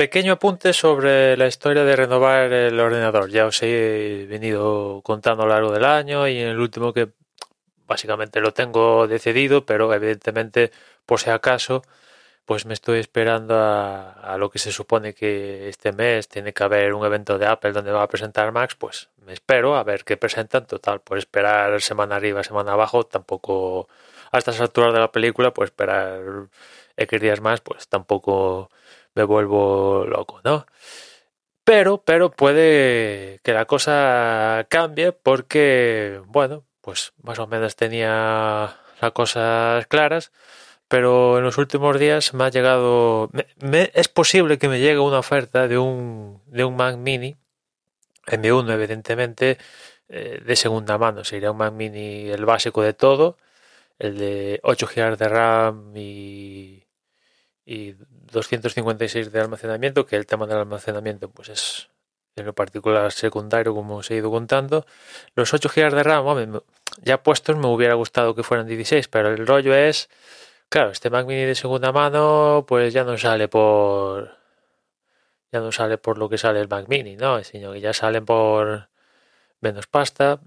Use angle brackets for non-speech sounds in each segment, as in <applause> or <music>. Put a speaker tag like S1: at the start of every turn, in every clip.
S1: Pequeño apunte sobre la historia de renovar el ordenador. Ya os he venido contando a lo largo del año y en el último que básicamente lo tengo decidido, pero evidentemente, por si acaso, pues me estoy esperando a, lo que se supone que este mes tiene que haber un evento de Apple donde va a presentar Max, pues me espero a ver qué presentan. Total, por esperar semana arriba, semana abajo, tampoco a estas alturas de la película, pues esperar X días más, pues tampoco me vuelvo loco, ¿no? Pero, pero puede que la cosa cambie porque, bueno, pues más o menos tenía las cosas claras pero en los últimos días me ha llegado, es posible que me llegue una oferta de un, de un Mac Mini, M1 evidentemente, eh, de segunda mano, sería un Mac Mini el básico de todo, el de 8 GB de RAM y, y 256 de almacenamiento, que el tema del almacenamiento pues es en lo particular secundario, como os he ido contando. Los 8 GB de RAM, ya puestos me hubiera gustado que fueran 16, pero el rollo es Claro, este Mac Mini de segunda mano, pues ya no sale por. Ya no sale por lo que sale el Mac Mini, ¿no? Sino que ya salen por menos pasta.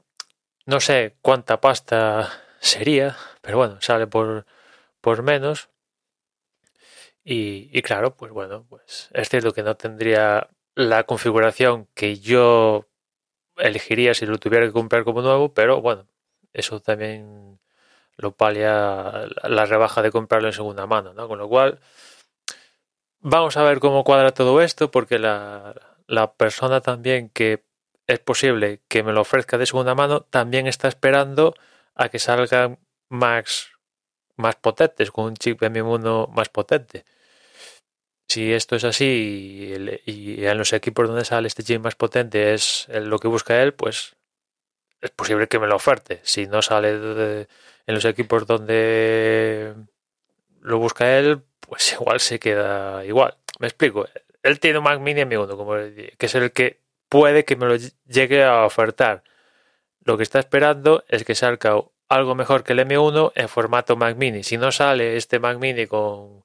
S1: No sé cuánta pasta sería, pero bueno, sale por, por menos. Y, claro, pues bueno, pues es cierto que no tendría la configuración que yo elegiría si lo tuviera que comprar como nuevo, pero bueno, eso también lo palia la rebaja de comprarlo en segunda mano, ¿no? Con lo cual, vamos a ver cómo cuadra todo esto, porque la, la persona también que es posible que me lo ofrezca de segunda mano también está esperando a que salgan más, más potentes, con un chip M1 más potente. Si esto es así y, en los equipos donde sale este chip más potente es lo que busca él, pues es posible que me lo oferte. Si no sale de, en los equipos donde lo busca él, pues <laughs> igual se queda igual. Me explico. Él tiene un Mac Mini M1, como que es el que puede que me lo llegue a ofertar. Lo que está esperando es que salga algo mejor que el M1 en formato Mac Mini. Si no sale este Mac Mini con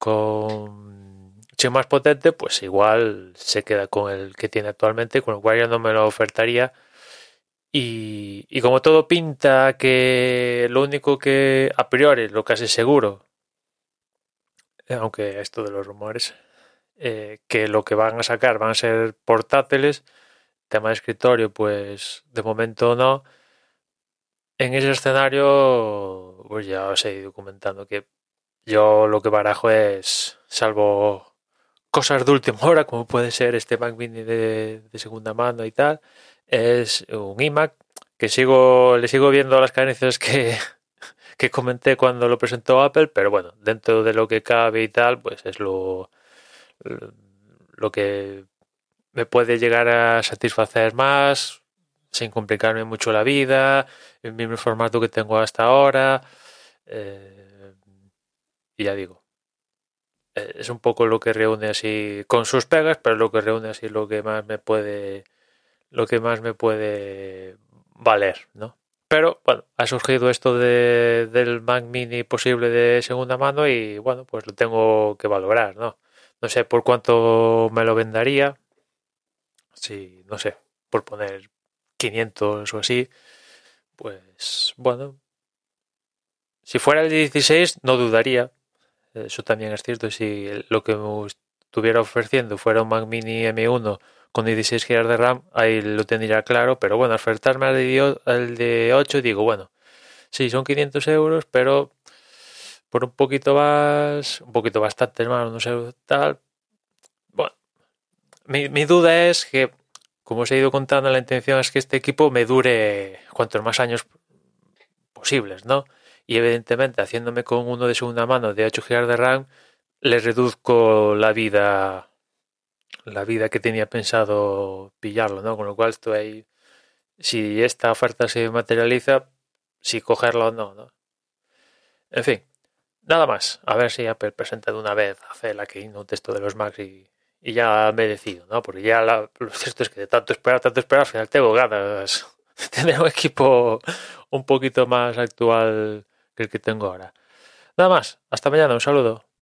S1: con chip más potente, pues igual se queda con el que tiene actualmente, con lo cual ya no me lo ofertaría y, como todo pinta que lo único que a priori, lo casi seguro, eh, aunque esto de los rumores, eh, que lo que van a sacar van a ser portátiles, tema de escritorio, pues de momento no. En ese escenario, pues ya os he ido comentando que yo lo que barajo es, salvo cosas de última hora, como puede ser este Mac Mini de segunda mano y tal, es un iMac que sigo, le sigo viendo las carencias que, <laughs> que comenté cuando lo presentó Apple, pero bueno, dentro de lo que cabe y tal, pues es lo, lo que me puede llegar a satisfacer más, sin complicarme mucho la vida, el mismo formato que tengo hasta ahora. Eh, y ya digo, eh, es un poco lo que reúne así, con sus pegas, pero lo que reúne así lo que más me puede lo que más me puede valer, ¿no? Pero bueno, ha surgido esto de, del Mac Mini posible de segunda mano y bueno, pues lo tengo que valorar, ¿no? No sé por cuánto me lo vendería. Si, no sé, por poner 500 o así, pues bueno. Si fuera el 16 no dudaría. Eso también es cierto. Si lo que me estuviera ofreciendo fuera un Mac Mini M1 con 16 GB de RAM, ahí lo tendría claro, pero bueno, ofertarme al de, al de 8, digo, bueno, sí, son 500 euros, pero por un poquito más, un poquito bastante más, no sé, tal. Bueno, mi, mi duda es que, como os he ido contando, la intención es que este equipo me dure cuantos más años posibles, ¿no? Y evidentemente, haciéndome con uno de segunda mano de 8 GB de RAM, le reduzco la vida la vida que tenía pensado pillarlo, ¿no? Con lo cual estoy ahí, si esta oferta se materializa, si cogerlo o no, ¿no? En fin, nada más. A ver si Apple presenta de una vez, hace la que un texto de los Macs y, y ya me decido, ¿no? Porque ya la, lo cierto es que de tanto esperar, tanto esperar, al final tengo ganas tener un equipo un poquito más actual que el que tengo ahora. Nada más, hasta mañana, un saludo.